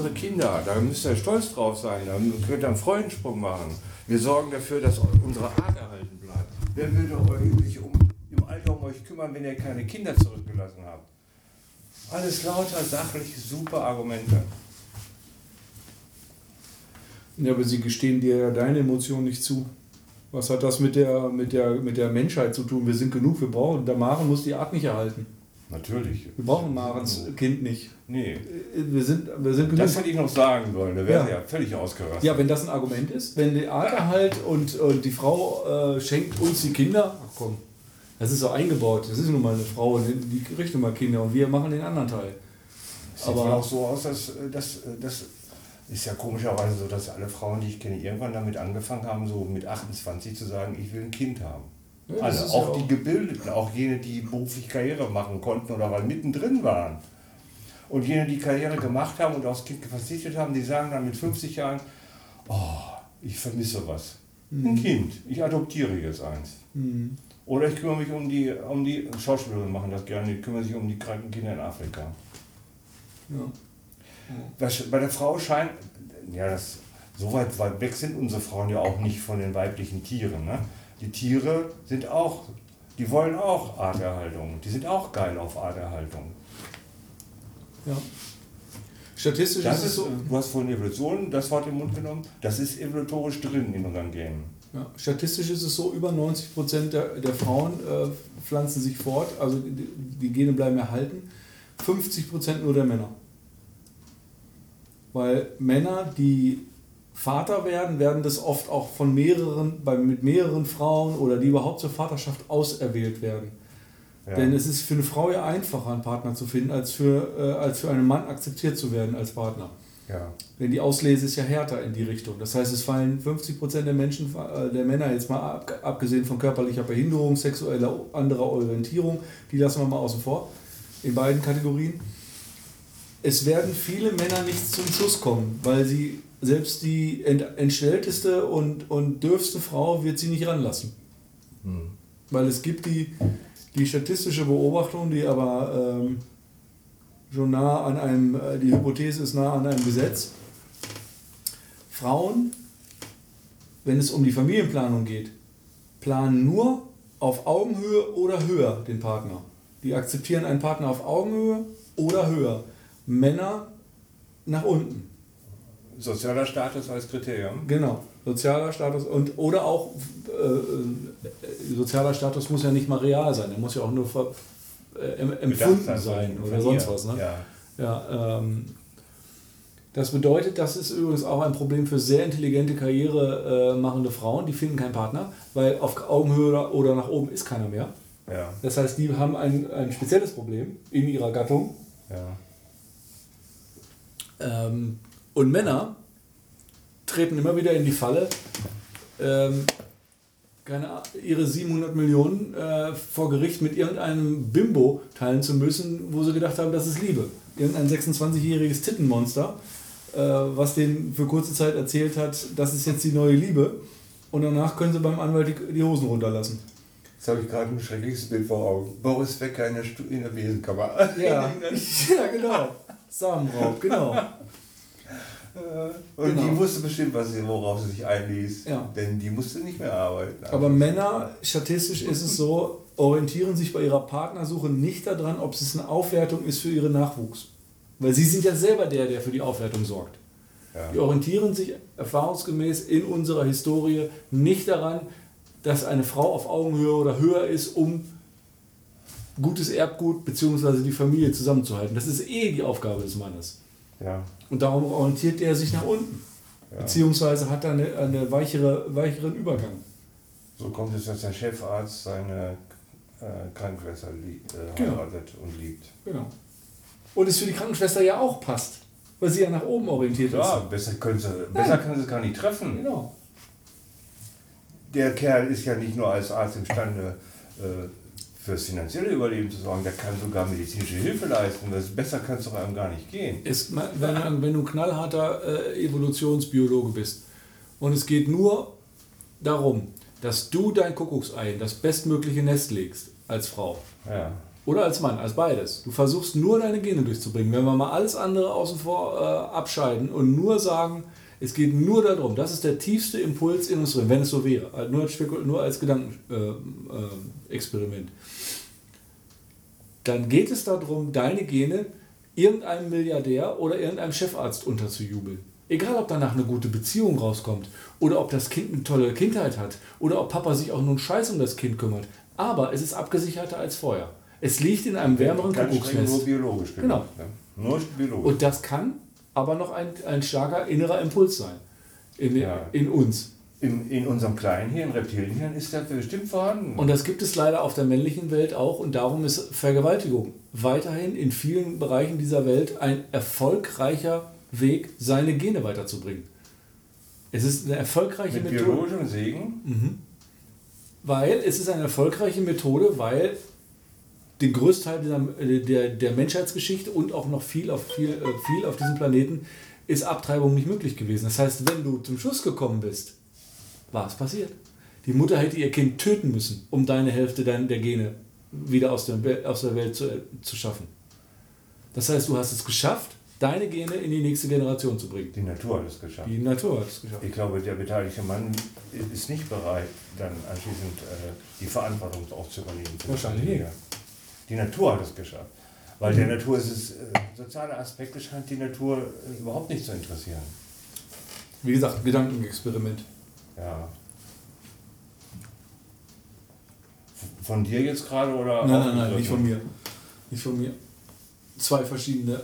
unsere Kinder. Da müsst ihr stolz drauf sein. Da könnt ihr einen Freudensprung machen. Wir sorgen dafür, dass unsere Art erhalten bleibt. Wer würde euch sich um, im Alter um euch kümmern, wenn ihr keine Kinder zurückgelassen habt? Alles lauter, sachlich, super Argumente. Ja, aber sie gestehen dir ja deine Emotionen nicht zu. Was hat das mit der, mit, der, mit der Menschheit zu tun? Wir sind genug, wir brauchen. Der Maren muss die Art nicht erhalten. Natürlich. Wir brauchen Marens Kind nicht. Nee. Wir sind, wir sind genug. Das hätte ich noch sagen sollen, da wäre Ja. ja. völlig ausgerastet. Ja, wenn das ein Argument ist, wenn die Art erhalt und, und die Frau äh, schenkt uns die Kinder, ach komm, das ist so eingebaut. Das ist nun mal eine Frau, die, die kriegt nun mal Kinder und wir machen den anderen Teil. Sieht Aber- auch so aus, dass äh, das, äh, das ist ja komischerweise so, dass alle Frauen, die ich kenne, irgendwann damit angefangen haben, so mit 28 zu sagen, ich will ein Kind haben. Ja, ist auch ja die auch- Gebildeten, auch jene, die beruflich Karriere machen konnten oder mal mittendrin waren. Und jene, die Karriere gemacht haben und aufs Kind verzichtet haben, die sagen dann mit 50 Jahren, oh, ich vermisse was. Ein Kind, ich adoptiere jetzt eins. Mhm. Oder ich kümmere mich um die, um die Schauspielerinnen machen das gerne, die kümmern sich um die kranken Kinder in Afrika. Ja. Das, bei der Frau scheint, ja, das, so weit, weit weg sind unsere Frauen ja auch nicht von den weiblichen Tieren. Ne? Die Tiere sind auch, die wollen auch Arterhaltung. Die sind auch geil auf Arterhaltung. Ja. Statistisch Das ist es so. du hast vorhin Evolution das Wort im Mund genommen, das ist evolutorisch drin in unseren Genen. Ja, statistisch ist es so, über 90 Prozent der, der Frauen äh, pflanzen sich fort, also die, die Gene bleiben erhalten. 50 Prozent nur der Männer. Weil Männer, die Vater werden, werden das oft auch von mehreren, bei, mit mehreren Frauen oder die überhaupt zur Vaterschaft auserwählt werden. Ja. Denn es ist für eine Frau ja einfacher, einen Partner zu finden, als für, äh, als für einen Mann akzeptiert zu werden als Partner. ja. Denn die Auslese ist ja härter in die Richtung. Das heißt, es fallen 50% der Menschen, äh, der Männer jetzt mal ab, abgesehen von körperlicher Behinderung, sexueller anderer Orientierung, die lassen wir mal außen vor, in beiden Kategorien. Es werden viele Männer nicht zum Schuss kommen, weil sie selbst die ent entstellteste und, und dürfste Frau wird sie nicht ranlassen. Hm. Weil es gibt die, die statistische Beobachtung, die aber ähm, schon nah an einem, äh, die Hypothese ist nah an einem Gesetz. Frauen, wenn es um die Familienplanung geht, planen nur auf Augenhöhe oder höher den Partner. Die akzeptieren einen Partner auf Augenhöhe oder höher. Männer nach unten. Sozialer Status als Kriterium. Genau, sozialer Status und oder auch äh, äh, sozialer Status muss ja nicht mal real sein, er muss ja auch nur ver, äh, em- empfunden sein oder sonst was. Ne? Ja. Ja, ähm, das bedeutet, das ist übrigens auch ein Problem für sehr intelligente Karriere äh, machende Frauen, die finden keinen Partner, weil auf Augenhöhe oder- oder nach oben ist keiner mehr. Ja. Das heißt, die haben ein, ein spezielles Problem in ihrer Gattung. Ja. Ähm, und Männer treten immer wieder in die Falle, ähm, keine, ihre 700 Millionen äh, vor Gericht mit irgendeinem Bimbo teilen zu müssen, wo sie gedacht haben, das ist Liebe. Irgendein 26-jähriges Tittenmonster, äh, was denen für kurze Zeit erzählt hat, das ist jetzt die neue Liebe. Und danach können sie beim Anwalt die, die Hosen runterlassen. Jetzt habe ich gerade ein schreckliches Bild vor Augen. Boris Becker in der, Stu in der Besenkammer. Ja, ja genau. Samenraub, genau. Und Genau. die wusste bestimmt, was sie, worauf sie sich einließ. Ja. Denn die musste nicht mehr arbeiten. Aber Männer, statistisch ist es so, orientieren sich bei ihrer Partnersuche nicht daran, ob es eine Aufwertung ist für ihren Nachwuchs. Weil sie sind ja selber der, der für die Aufwertung sorgt. Ja. Die orientieren sich erfahrungsgemäß in unserer Historie nicht daran, dass eine Frau auf Augenhöhe oder höher ist, um gutes Erbgut bzw. die Familie zusammenzuhalten. Das ist eh die Aufgabe des Mannes. Ja. Und darum orientiert er sich nach unten. Ja. Beziehungsweise hat er eine, eine weichere, weicheren Übergang. So kommt es, dass der Chefarzt seine äh, Krankenschwester liebt, äh, Genau. heiratet und liebt. Genau. Und es für die Krankenschwester ja auch passt, weil sie ja nach oben orientiert Ja, ist. besser, können sie, besser kann sie es gar nicht treffen. Genau. Der Kerl ist ja nicht nur als Arzt imstande, äh, fürs finanzielle Überleben zu sorgen, der kann sogar medizinische Hilfe leisten. Das besser kann es doch einem gar nicht gehen. Es, wenn, du- wenn du ein knallharter äh, Evolutionsbiologe bist und es geht nur darum, dass du dein Kuckucksei in das bestmögliche Nest legst als Frau, Ja. Oder als Mann, als beides. Du versuchst nur deine Gene durchzubringen. Wenn wir mal alles andere außen vor äh, abscheiden und nur sagen, es geht nur darum, das ist der tiefste Impuls in uns drin, wenn es so wäre, nur als, nur als Gedankenexperiment. Äh, äh, dann geht es darum, deine Gene irgendeinem Milliardär oder irgendeinem Chefarzt unterzujubeln. Egal, ob danach eine gute Beziehung rauskommt oder ob das Kind eine tolle Kindheit hat oder ob Papa sich auch nur einen Scheiß um das Kind kümmert. Aber es ist abgesicherter als vorher. Es liegt in einem wärmeren Kuckucksnest. Nur biologisch genau. Ja. Nur biologisch. Und das kann aber noch ein, ein starker innerer Impuls sein in, ja. in uns. In, in unserem kleinen Hirn, Reptilienhirn, ist das bestimmt vorhanden. Und das gibt es leider auf der männlichen Welt auch und darum ist Vergewaltigung weiterhin in vielen Bereichen dieser Welt ein erfolgreicher Weg, seine Gene weiterzubringen. Es ist eine erfolgreiche Mit Methode. biologischem Segen? Mhm. Weil es ist eine erfolgreiche Methode, weil den größten Teil dieser, der, der Menschheitsgeschichte und auch noch viel auf, viel, äh, viel auf diesem Planeten ist Abtreibung nicht möglich gewesen. Das heißt, wenn du zum Schluss gekommen bist, war es passiert. Die Mutter hätte ihr Kind töten müssen, um deine Hälfte der Gene wieder aus der, aus der Welt zu, zu schaffen. Das heißt, du hast es geschafft, deine Gene in die nächste Generation zu bringen. Die Natur hat es geschafft. Die Natur hat es geschafft. Ich glaube, der beteiligte Mann ist nicht bereit, dann anschließend äh, die Verantwortung auch zu übernehmen. Wahrscheinlich nicht. Die Natur hat es geschafft. Weil der Natur ist es, äh, soziale Aspekte scheint die Natur äh, überhaupt nicht zu interessieren. Wie gesagt, Gedankenexperiment. Ja. Von dir jetzt gerade oder? Nein, nein, nein, nicht von mir. Nicht von mir. Zwei verschiedene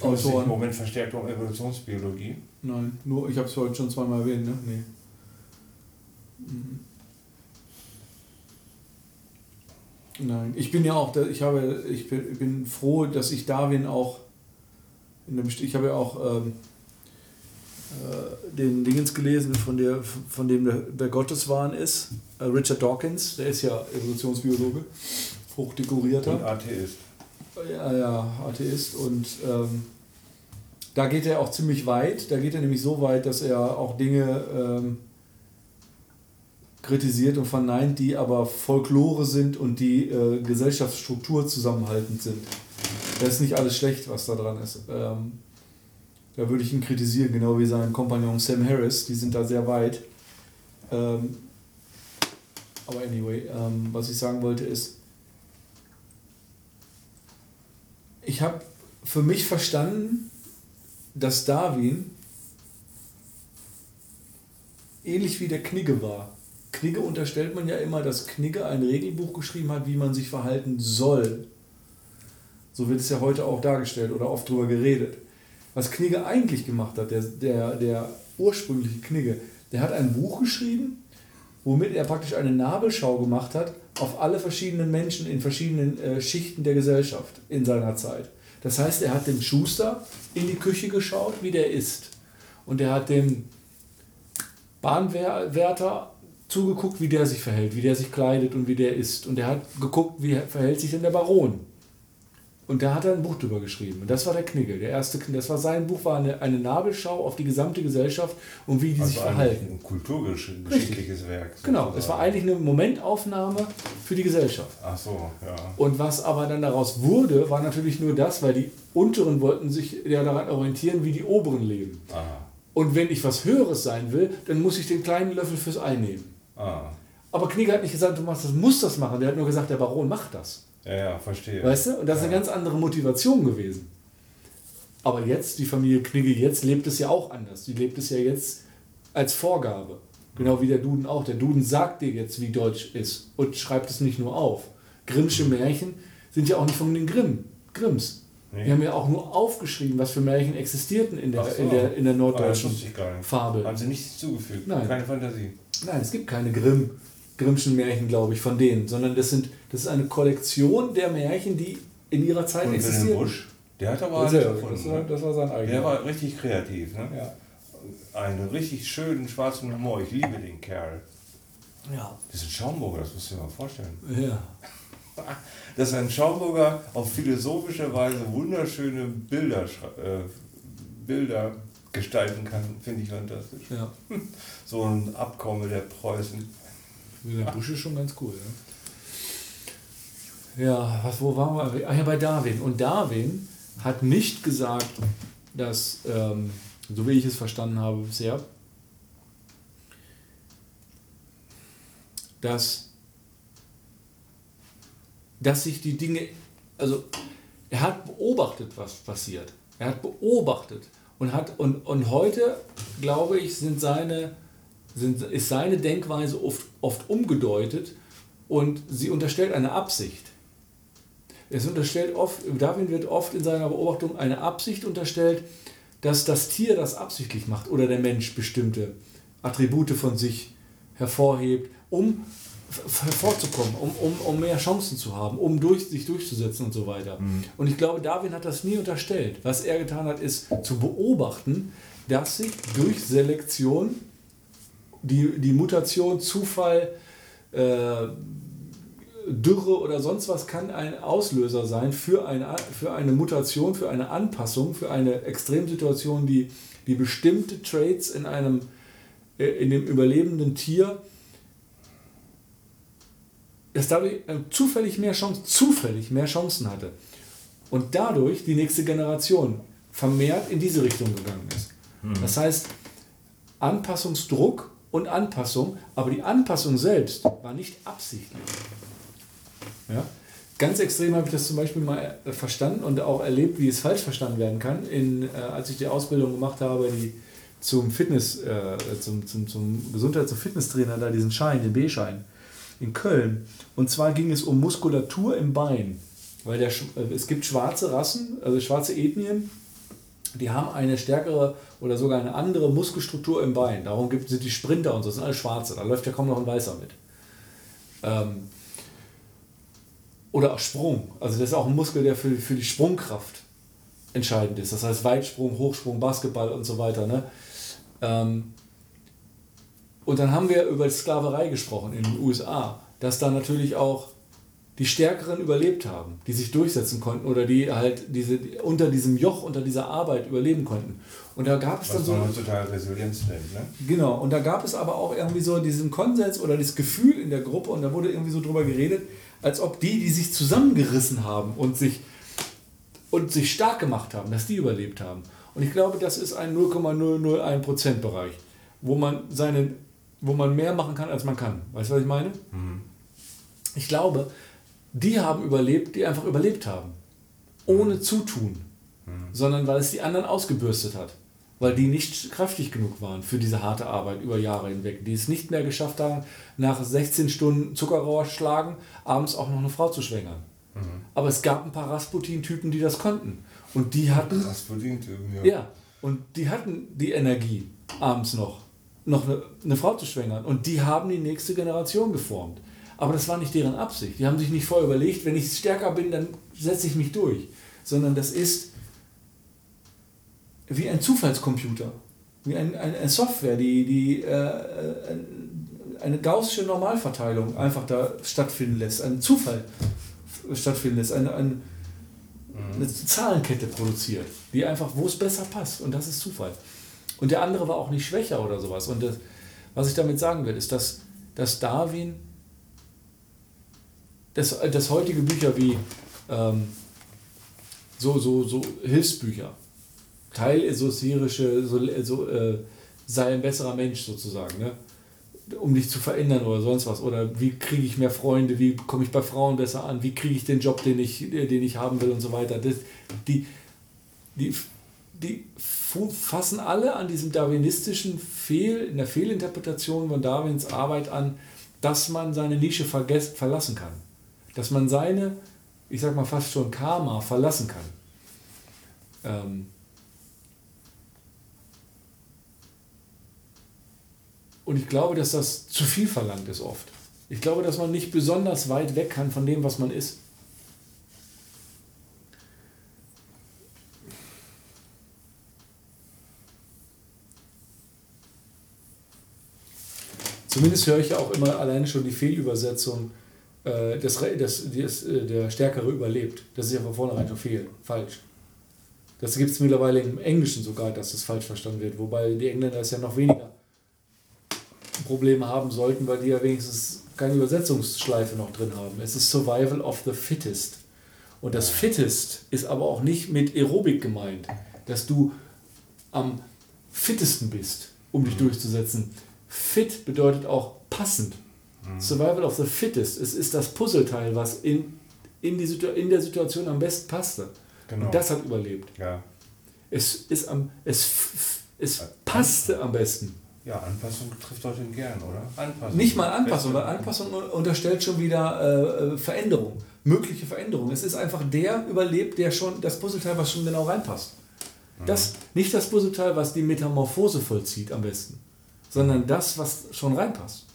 Autoren. Im Moment verstärkt um Evolutionsbiologie? Nein, nur, ich habe es heute schon zweimal erwähnt, ne? Nee. Mhm. Nein, ich bin ja auch, ich habe, ich bin, froh, dass ich Darwin auch, in der, ich habe ja auch ähm, äh, den Dingens gelesen, von, der, von dem der, der Gotteswahn ist, äh, Richard Dawkins, der ist ja Evolutionsbiologe, hochdekorierter. Und Atheist. Ja, ja, Atheist und ähm, da geht er auch ziemlich weit, da geht er nämlich so weit, dass er auch Dinge... Ähm, kritisiert und verneint, die aber Folklore sind und die äh, Gesellschaftsstruktur zusammenhaltend sind. Das ist nicht alles schlecht, was da dran ist. Ähm, da würde ich ihn kritisieren, genau wie sein Kompagnon Sam Harris, die sind da sehr weit. Ähm, aber anyway, ähm, was ich sagen wollte ist, ich habe für mich verstanden, dass Darwin ähnlich wie der Knigge war. Knigge unterstellt man ja immer, dass Knigge ein Regelbuch geschrieben hat, wie man sich verhalten soll. So wird es ja heute auch dargestellt oder oft darüber geredet. Was Knigge eigentlich gemacht hat, der, der, der ursprüngliche Knigge, der hat ein Buch geschrieben, womit er praktisch eine Nabelschau gemacht hat auf alle verschiedenen Menschen in verschiedenen äh, Schichten der Gesellschaft in seiner Zeit. Das heißt, er hat dem Schuster in die Küche geschaut, wie der isst. Und er hat dem Bahnwärter zugeguckt, wie der sich verhält, wie der sich kleidet und wie der isst. Und er hat geguckt, wie verhält sich denn der Baron. Und da hat er ein Buch drüber geschrieben. Und das war der Knigge. Der erste, das war sein Buch, war eine, eine Nabelschau auf die gesamte Gesellschaft und wie die also sich verhalten. Ein kulturgeschichtliches Werk. Sozusagen. Genau, es war eigentlich eine Momentaufnahme für die Gesellschaft. Ach so, ja. Und was aber dann daraus wurde, war natürlich nur das, weil die Unteren wollten sich ja daran orientieren, wie die Oberen leben. Aha. Und wenn ich was Höheres sein will, dann muss ich den kleinen Löffel fürs Ei nehmen. Ah. Aber Knigge hat nicht gesagt, du machst das, musst das machen. Der hat nur gesagt, der Baron macht das. Ja, ja, verstehe. Weißt du? Und das ist eine ganz andere Motivation gewesen. Aber jetzt, die Familie Knigge jetzt lebt es ja auch anders. Die lebt es ja jetzt als Vorgabe. Genau wie der Duden auch. Der Duden sagt dir jetzt, wie Deutsch ist und schreibt es nicht nur auf. Grimmsche Märchen sind ja auch nicht von den Grimm, Grimms. Nee. Die haben ja auch nur aufgeschrieben, was für Märchen existierten in der, so. in der, in der norddeutschen ah, Fabel. Haben sie nichts zugefügt? Nein. Keine Fantasie. Nein, es gibt keine Grimm, Grimmschen Märchen, glaube ich, von denen, sondern das, sind, das ist eine Kollektion der Märchen, die in ihrer Zeit Und existieren. Busch, der hat aber das, erfunden, das, war, das war sein eigener. Der war richtig kreativ. Ne? Ja. Einen richtig schönen schwarzen Humor. Ich liebe den Kerl. Ja. Das ist ein Schaumburger, das musst du dir mal vorstellen. Ja. Dass ein Schaumburger auf philosophische Weise wunderschöne Bilder, äh, Bilder gestalten kann, finde ich fantastisch. Ja. So ein Abkommen der Preußen. Der Busch ist schon ganz cool. ja, was, wo waren wir? Ach ja, bei Darwin. Und Darwin hat nicht gesagt, dass, ähm, so wie ich es verstanden habe bisher, dass, dass sich die Dinge, also er hat beobachtet, was passiert. Er hat beobachtet und hat und, und heute, glaube ich, sind seine, sind, ist seine Denkweise oft, oft umgedeutet und sie unterstellt eine Absicht. Es unterstellt oft, Darwin wird oft in seiner Beobachtung eine Absicht unterstellt, dass das Tier das absichtlich macht oder der Mensch bestimmte Attribute von sich hervorhebt, um hervorzukommen, um, um, um mehr Chancen zu haben, um durch, sich durchzusetzen und so weiter. Mhm. Und ich glaube, Darwin hat das nie unterstellt. Was er getan hat, ist zu beobachten, dass sich durch Selektion die, die Mutation, Zufall, äh, Dürre oder sonst was kann ein Auslöser sein für eine, für eine Mutation, für eine Anpassung, für eine Extremsituation, die, die bestimmte Traits in, einem, äh, in dem überlebenden Tier dass dadurch äh, zufällig mehr Chancen, zufällig mehr Chancen hatte. Und dadurch die nächste Generation vermehrt in diese Richtung gegangen ist. Mhm. Das heißt, Anpassungsdruck und Anpassung, aber die Anpassung selbst war nicht absichtlich. Ja? Ganz extrem habe ich das zum Beispiel mal äh, verstanden und auch erlebt, wie es falsch verstanden werden kann, in, äh, als ich die Ausbildung gemacht habe, die zum Fitness, äh, zum, zum, zum Gesundheits- und Fitnesstrainer, da diesen Schein, den B-Schein in Köln. Und zwar ging es um Muskulatur im Bein. Weil der, äh, es gibt schwarze Rassen, also schwarze Ethnien, die haben eine stärkere oder sogar eine andere Muskelstruktur im Bein. Darum gibt, sind die Sprinter und so, das sind alle schwarze. Da läuft ja kaum noch ein Weißer mit. Ähm, oder auch Sprung. Also das ist auch ein Muskel, der für, für die Sprungkraft entscheidend ist. Das heißt Weitsprung, Hochsprung, Basketball und so weiter. Ne? Ähm, und dann haben wir über Sklaverei gesprochen in den USA, dass da natürlich auch die Stärkeren überlebt haben, die sich durchsetzen konnten oder die halt diese, unter diesem Joch, unter dieser Arbeit überleben konnten. Und da gab es Was dann so. man heutzutage Resilienz nennt, ne? Genau, und da gab es aber auch irgendwie so diesen Konsens oder das Gefühl in der Gruppe und da wurde irgendwie so drüber geredet, als ob die, die sich zusammengerissen haben und sich, und sich stark gemacht haben, dass die überlebt haben. Und ich glaube, das ist ein 0,001% Bereich, wo man seine wo man mehr machen kann, als man kann. Weißt du, was ich meine? Mhm. Ich glaube, die haben überlebt, die einfach überlebt haben. Ohne Zutun. Mhm. Sondern weil es die anderen ausgebürstet hat. Weil die nicht kräftig genug waren für diese harte Arbeit über Jahre hinweg. Die es nicht mehr geschafft haben, nach 16 Stunden Zuckerrohr schlagen, abends auch noch eine Frau zu schwängern. Mhm. Aber es gab ein paar Rasputin-Typen, die das konnten. Und die hatten. Rasputin-Typen, ja. Ja. Und die hatten die Energie abends noch noch eine, eine Frau zu schwängern. Und die haben die nächste Generation geformt. Aber das war nicht deren Absicht. Die haben sich nicht vorher überlegt, wenn ich stärker bin, dann setze ich mich durch. Sondern das ist wie ein Zufallscomputer, wie ein, ein, eine Software, die, die äh, eine gaussische Normalverteilung einfach da stattfinden lässt, einen Zufall stattfinden lässt, eine, eine, eine Zahlenkette produziert, die einfach, wo es besser passt. Und das ist Zufall. Und der andere war auch nicht schwächer oder sowas. Und das, was ich damit sagen will, ist, dass, dass Darwin, dass, dass heutige Bücher wie ähm, so, so, so Hilfsbücher, teilesoterische, so, so, äh, sei ein besserer Mensch sozusagen, ne? um dich zu verändern oder sonst was. Oder wie kriege ich mehr Freunde, wie komme ich bei Frauen besser an, wie kriege ich den Job, den ich, den ich haben will und so weiter. Das, die, die die fassen alle an diesem darwinistischen Fehl, in der Fehlinterpretation von Darwins Arbeit an, dass man seine Nische verlassen kann. Dass man seine, ich sag mal fast schon Karma verlassen kann. Ähm Und ich glaube, dass das zu viel verlangt ist oft. Ich glaube, dass man nicht besonders weit weg kann von dem, was man ist. Zumindest höre ich ja auch immer alleine schon die Fehlübersetzung, äh, das, das, das, äh, der Stärkere überlebt. Das ist ja von vornherein schon fehl, falsch. Das gibt es mittlerweile im Englischen sogar, dass das falsch verstanden wird, wobei die Engländer es ja noch weniger Probleme haben sollten, weil die ja wenigstens keine Übersetzungsschleife noch drin haben. Es ist Survival of the Fittest. Und das Fittest ist aber auch nicht mit Aerobik gemeint, dass du am fittesten bist, um dich durchzusetzen. Fit bedeutet auch passend. Survival of the Fittest. Es ist das Puzzleteil, was in, in, die Situ in der Situation am besten passte. Genau. Und das hat überlebt. Ja. Es, ist am, es, es passte am besten. Ja, Anpassung trifft den gern, oder? Anpassung. Nicht mal Anpassung, weil Anpassung unterstellt schon wieder äh, äh, Veränderung, mögliche Veränderung. Es ist einfach der überlebt, der schon das Puzzleteil, was schon genau reinpasst. Das, nicht das Puzzleteil, was die Metamorphose vollzieht am besten, sondern das, was schon reinpasst.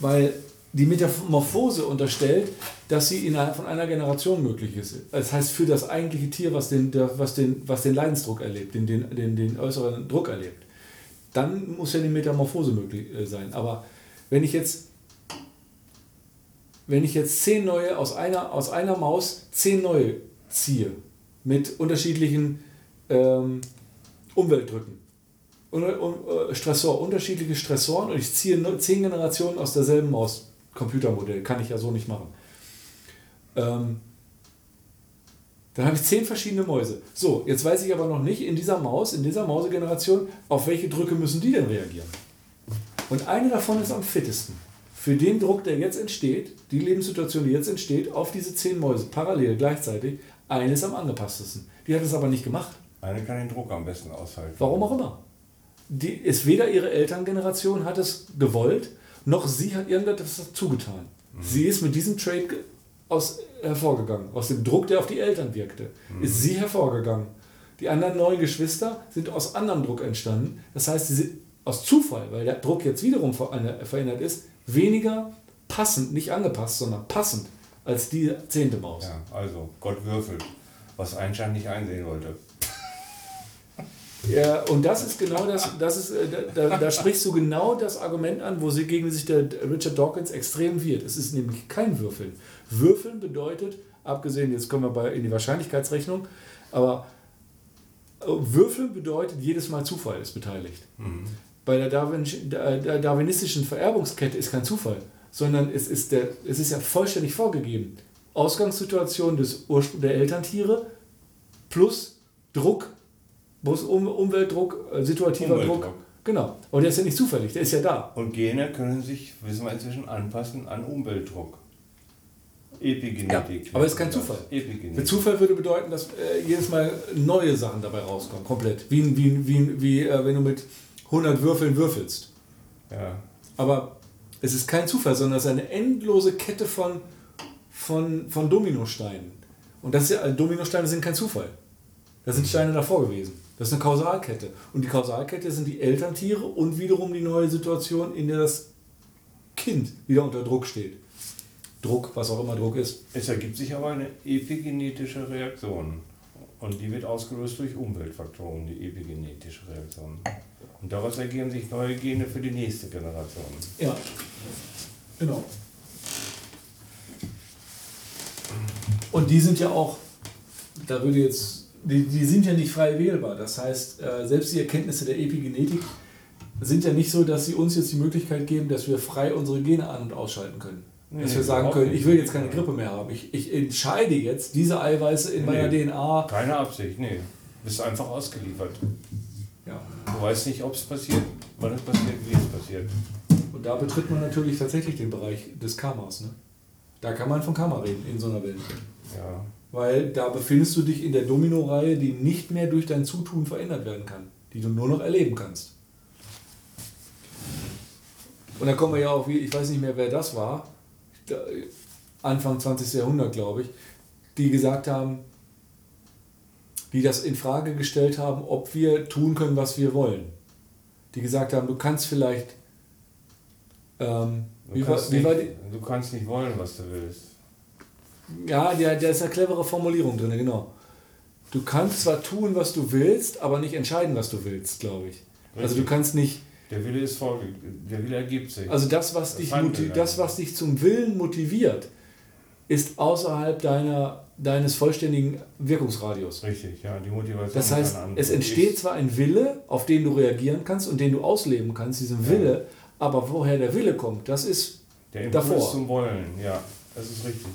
Weil die Metamorphose unterstellt, dass sie innerhalb von einer Generation möglich ist. Das heißt, für das eigentliche Tier, was den, was den, was den Leidensdruck erlebt, den, den, den, den äußeren Druck erlebt, dann muss ja die Metamorphose möglich äh, sein. Aber wenn ich jetzt, wenn ich jetzt zehn neue aus einer, aus einer Maus zehn neue ziehe, mit unterschiedlichen ähm, Umweltdrücken, Stressor, unterschiedliche Stressoren und ich ziehe nur zehn Generationen aus derselben Maus, Computermodell, kann ich ja so nicht machen. Ähm, dann habe ich zehn verschiedene Mäuse. So, jetzt weiß ich aber noch nicht in dieser Maus, in dieser Mausegeneration, auf welche Drücke müssen die denn reagieren. Und eine davon ist am fittesten. Für den Druck, der jetzt entsteht, die Lebenssituation, die jetzt entsteht, auf diese zehn Mäuse parallel gleichzeitig, eine ist am angepasstesten. Die hat es aber nicht gemacht. Eine kann den Druck am besten aushalten. Warum auch immer. Die ist weder ihre Elterngeneration hat es gewollt, noch sie hat irgendetwas zugetan. Sie ist mit diesem Trade aus, hervorgegangen. Aus dem Druck, der auf die Eltern wirkte, ist sie hervorgegangen. Die anderen neun Geschwister sind aus anderem Druck entstanden. Das heißt, sie sind aus Zufall, weil der Druck jetzt wiederum veränder- verändert ist, weniger passend, nicht angepasst, sondern passend als die zehnte Maus. Ja, also Gott würfelt, was Einstein nicht einsehen wollte. Ja, und das ist genau das, das ist, äh, da, da, da sprichst du genau das Argument an, wo sie gegen sich der Richard Dawkins extrem wird. Es ist nämlich kein Würfeln. Würfeln bedeutet, abgesehen, jetzt kommen wir bei, in die Wahrscheinlichkeitsrechnung, aber äh, Würfeln bedeutet, jedes Mal Zufall ist beteiligt. Bei der, Darwin, der darwinistischen Vererbungskette ist kein Zufall, sondern es ist, der, es ist ja vollständig vorgegeben. Ausgangssituation des Ursprung der Elterntiere plus Druck, plus um, Umweltdruck, äh, situativer Umweltdruck. Druck. Genau. Und der ist ja nicht zufällig, der ist ja da. Und Gene können sich, wissen wir inzwischen, anpassen an Umweltdruck. Epigenetik. Ja, aber es ist kein Zufall. Epigenetik. Der Zufall würde bedeuten, dass äh, jedes Mal neue Sachen dabei rauskommen, komplett. Wie, wie, wie, wie äh, wenn du mit 100 Würfeln würfelst. Ja. Aber es ist kein Zufall, sondern es ist eine endlose Kette von, von, von Dominosteinen. Und das ja, Dominosteine sind kein Zufall. Das sind Steine davor gewesen. Das ist eine Kausalkette. Und die Kausalkette sind die Elterntiere und wiederum die neue Situation, in der das Kind wieder unter Druck steht. Druck, was auch immer Druck ist. Es ergibt sich aber eine epigenetische Reaktion. Und die wird ausgelöst durch Umweltfaktoren, die epigenetische Reaktion. Und daraus ergeben sich neue Gene für die nächste Generation. Ja, genau. Und die sind ja auch, da würde jetzt, die, die sind ja nicht frei wählbar. Das heißt, äh, selbst die Erkenntnisse der Epigenetik sind ja nicht so, dass sie uns jetzt die Möglichkeit geben, dass wir frei unsere Gene an- und ausschalten können. dass Nee, wir sagen können, nicht. ich will jetzt keine Grippe mehr haben. Ich, ich entscheide jetzt diese Eiweiße in meiner Nee. DNA. Keine Absicht, nee. Bist einfach ausgeliefert. Ja. Du weißt nicht, ob es passiert, wann es passiert, wie es passiert. Und da betritt man natürlich tatsächlich den Bereich des Karmas. Ne? Da kann man von Karma reden in so einer Welt. Ja. Weil da befindest du dich in der Domino-Reihe, die nicht mehr durch dein Zutun verändert werden kann, die du nur noch erleben kannst. Und dann kommen wir ja auch, ich weiß nicht mehr, wer das war, da- Anfang 20. Jahrhundert, glaube ich, die gesagt haben, die das in Frage gestellt haben, ob wir tun können, was wir wollen. Die gesagt haben, du kannst vielleicht. Ähm, Du, war, kannst wie nicht, war die, du kannst nicht wollen, was du willst. Ja, da da ist eine clevere Formulierung drin, genau. Du kannst zwar tun, was du willst, aber nicht entscheiden, was du willst, glaube ich. Also du Richtig. kannst nicht, Der Wille ist vorgegeben, der Wille ergibt sich. also das, was dich, das, was dich zum Willen motiviert, ist außerhalb deiner, deines vollständigen Wirkungsradius. Richtig, ja, die Motivation. Das heißt, es entsteht zwar ein Wille, auf den du reagieren kannst und den du ausleben kannst, diesen Wille, ja. aber woher der Wille kommt, das ist der Impuls davor. zum Wollen, ja, das ist richtig.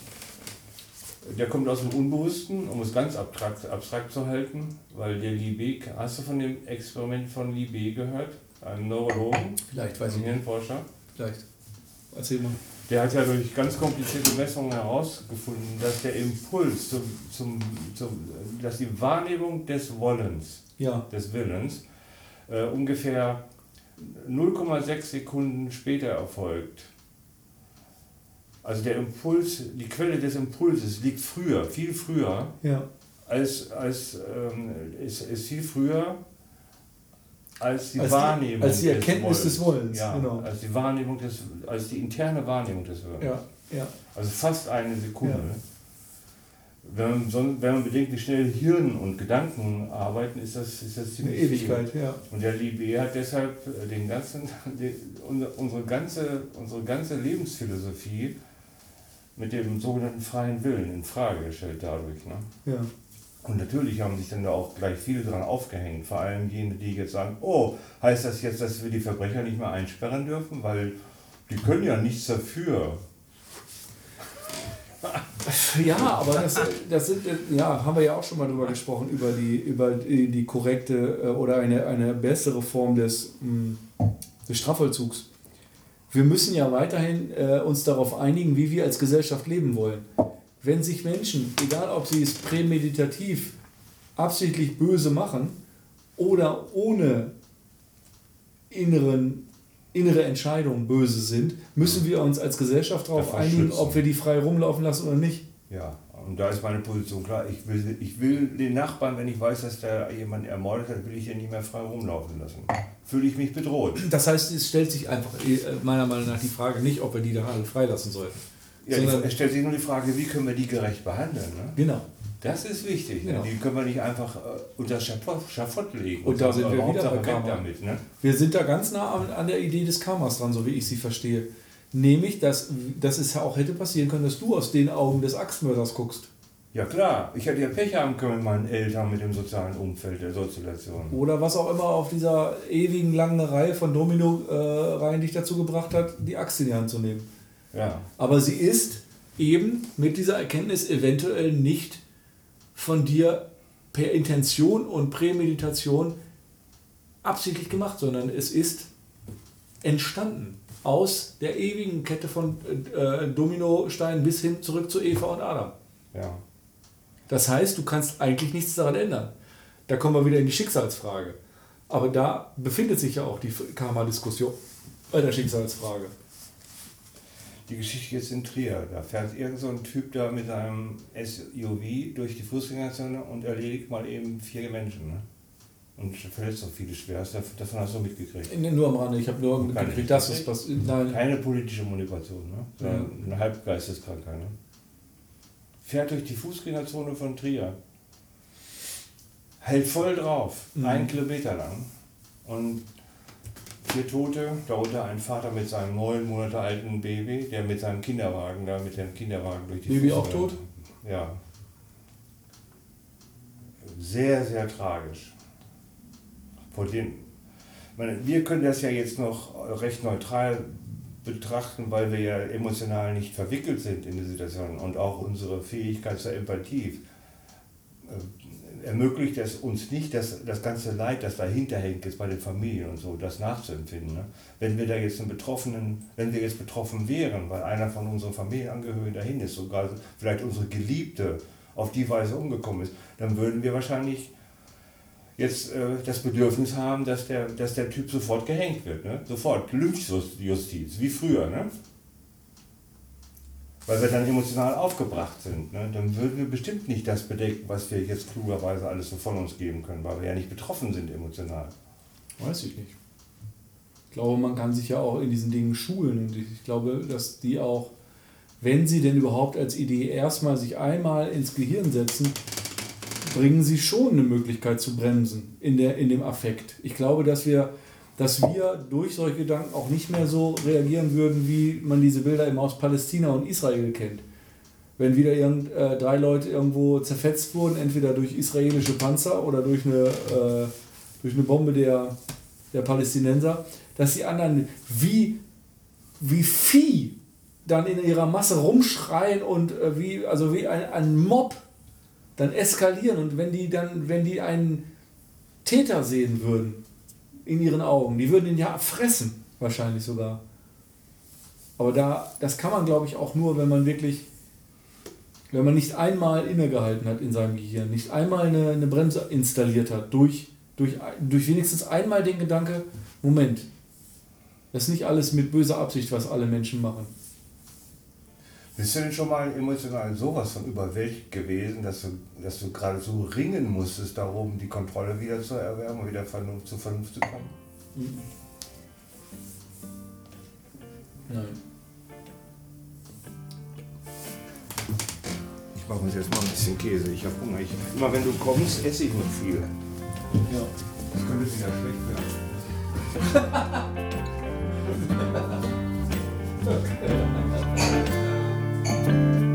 Der kommt aus dem Unbewussten, um es ganz abstrakt, abstrakt zu halten, weil der Libé, hast du von dem Experiment von Libé gehört? Einem Neurologen? Vielleicht, weiß ich nicht. Vielleicht. Erzähl mal. Der hat ja durch ganz komplizierte Messungen herausgefunden, dass der Impuls zum, zum, zum dass die Wahrnehmung des Wollens, ja. des Willens, äh, ungefähr 0,6 Sekunden später erfolgt. Also der Impuls, die Quelle des Impulses liegt früher, viel früher, ja. als, als ähm, ist, ist viel früher als die als Wahrnehmung. Die, als die Erkenntnis des Wollens. Des Wollens. Ja, genau. Als die Wahrnehmung des, als die interne Wahrnehmung des Wollens. Ja, ja. Also fast eine Sekunde. Ja. Wenn, man, wenn man bedenkt, wie schnell Hirn und Gedanken arbeiten, ist das, ist das ziemlich Eine Ewigkeit, viel. ja. Und der Libé hat deshalb äh, den ganzen, die, unsere, ganze, unsere ganze Lebensphilosophie mit dem sogenannten freien Willen in Frage gestellt dadurch. Ne? Ja. Und natürlich haben sich dann da auch gleich viele dran aufgehängt, vor allem jene, die jetzt sagen, oh, heißt das jetzt, dass wir die Verbrecher nicht mehr einsperren dürfen, weil die können ja nichts dafür. Ja, aber das, das sind, ja, haben wir ja auch schon mal drüber gesprochen, über die, über die korrekte äh, oder eine, eine bessere Form des, hm, des Strafvollzugs. Wir müssen ja weiterhin äh, uns darauf einigen, wie wir als Gesellschaft leben wollen. Wenn sich Menschen, egal ob sie es prämeditativ, absichtlich böse machen oder ohne inneren, innere Entscheidung böse sind, müssen wir uns als Gesellschaft darauf einigen, ob wir die frei rumlaufen lassen oder nicht. Ja, und da ist meine Position klar. Ich will, ich will den Nachbarn, wenn ich weiß, dass der jemanden ermordet hat, will ich den nicht mehr frei rumlaufen lassen. Fühle ich mich bedroht. Das heißt, es stellt sich einfach äh, meiner Meinung nach die Frage nicht, ob wir die dann alle freilassen sollten. Ja, sondern es stellt sich nur die Frage, wie können wir die gerecht behandeln. Ne? Genau. Das ist wichtig. Ne? Genau. Ne? Die können wir nicht einfach äh, unter das Schafott legen. Und, und da sind wir wieder bei Karma. Damit, ne? Wir sind da ganz nah an, an, der Idee des Karmas dran, so wie ich sie verstehe. Nämlich, dass, dass es ja auch hätte passieren können, dass du aus den Augen des Axtmörders guckst. Ja klar, ich hätte ja Pech haben können mit meinen Eltern, mit dem sozialen Umfeld der Sozialisation. Oder was auch immer auf dieser ewigen langen Reihe von Domino-Reihen äh, dich dazu gebracht hat, die Axt in die Hand zu nehmen. Ja. Aber sie ist eben mit dieser Erkenntnis eventuell nicht von dir per Intention und Prämeditation absichtlich gemacht, sondern es ist entstanden aus der ewigen Kette von äh, Dominosteinen bis hin zurück zu Eva und Adam. Ja. Das heißt, du kannst eigentlich nichts daran ändern. Da kommen wir wieder in die Schicksalsfrage. Aber da befindet sich ja auch die Karma-Diskussion bei der Schicksalsfrage die Geschichte jetzt in Trier. Da fährt irgend so ein Typ da mit seinem SUV durch die Fußgängerzone und erledigt mal eben vier Menschen. Ne? Und verletzt auch viele schwer. Davon hast du mitgekriegt. Nee, nur am Rande, ich habe nur mitgekriegt, dass es was. Nein. Keine politische Manipulation, ne? sondern ja. eine Halbgeisteskrankheit. Ne? Fährt durch die Fußgängerzone von Trier. Hält voll drauf, mhm. einen Kilometer lang. Und vier Tote, darunter ein Vater mit seinem neun Monate alten Baby, der mit seinem Kinderwagen da mit dem Kinderwagen durch die Baby Fußball. auch tot? Ja. Sehr, sehr tragisch. Vor den, meine, wir können das ja jetzt noch recht neutral betrachten, weil wir ja emotional nicht verwickelt sind in die Situation und auch unsere Fähigkeit zur Empathie äh, ermöglicht es uns nicht, das, das ganze Leid, das dahinter hängt, jetzt bei den Familien und so, das nachzuempfinden. Ne? Wenn wir da jetzt einen Betroffenen, wenn wir jetzt betroffen wären, weil einer von unseren Familienangehörigen dahin ist, sogar vielleicht unsere Geliebte auf die Weise umgekommen ist, dann würden wir wahrscheinlich jetzt äh, das Bedürfnis haben, dass der, dass der Typ sofort gehängt wird. Ne? Sofort, Lynchjustiz, wie früher. Ne? weil wir dann emotional aufgebracht sind, ne, dann würden wir bestimmt nicht das bedecken, was wir jetzt klugerweise alles so von uns geben können, weil wir ja nicht betroffen sind emotional. Weiß ich nicht. Ich glaube, man kann sich ja auch in diesen Dingen schulen und ich glaube, dass die auch, wenn sie denn überhaupt als Idee erstmal sich einmal ins Gehirn setzen, bringen sie schon eine Möglichkeit zu bremsen in, der, in dem Affekt. Ich glaube, dass wir dass wir durch solche Gedanken auch nicht mehr so reagieren würden, wie man diese Bilder eben aus Palästina und Israel kennt. wenn wieder irgend, äh, drei Leute irgendwo zerfetzt wurden, entweder durch israelische Panzer oder durch eine, äh, durch eine Bombe der, der Palästinenser, dass die anderen wie, wie Vieh dann in ihrer Masse rumschreien und äh, wie, also wie ein, ein Mob dann eskalieren und wenn die dann, wenn die einen Täter sehen würden in ihren Augen, die würden ihn ja fressen, wahrscheinlich sogar. Aber da, das kann man, glaube ich, auch nur, wenn man wirklich, wenn man nicht einmal innegehalten hat in seinem Gehirn, nicht einmal eine, eine Bremse installiert hat, durch, durch, durch wenigstens einmal den Gedanke, Moment, das ist nicht alles mit böser Absicht, was alle Menschen machen. Bist du denn schon mal emotional sowas von überwältigt gewesen, dass du, dass du gerade so ringen musstest, darum die Kontrolle wieder zu erwerben und wieder Vernunft, zur Vernunft zu kommen? Nein. Ich mache uns jetzt mal ein bisschen Käse. Ich habe Hunger. Ich, immer wenn du kommst, esse ich nicht viel. Ja. Das könnte wieder schlecht werden. Okay. thank you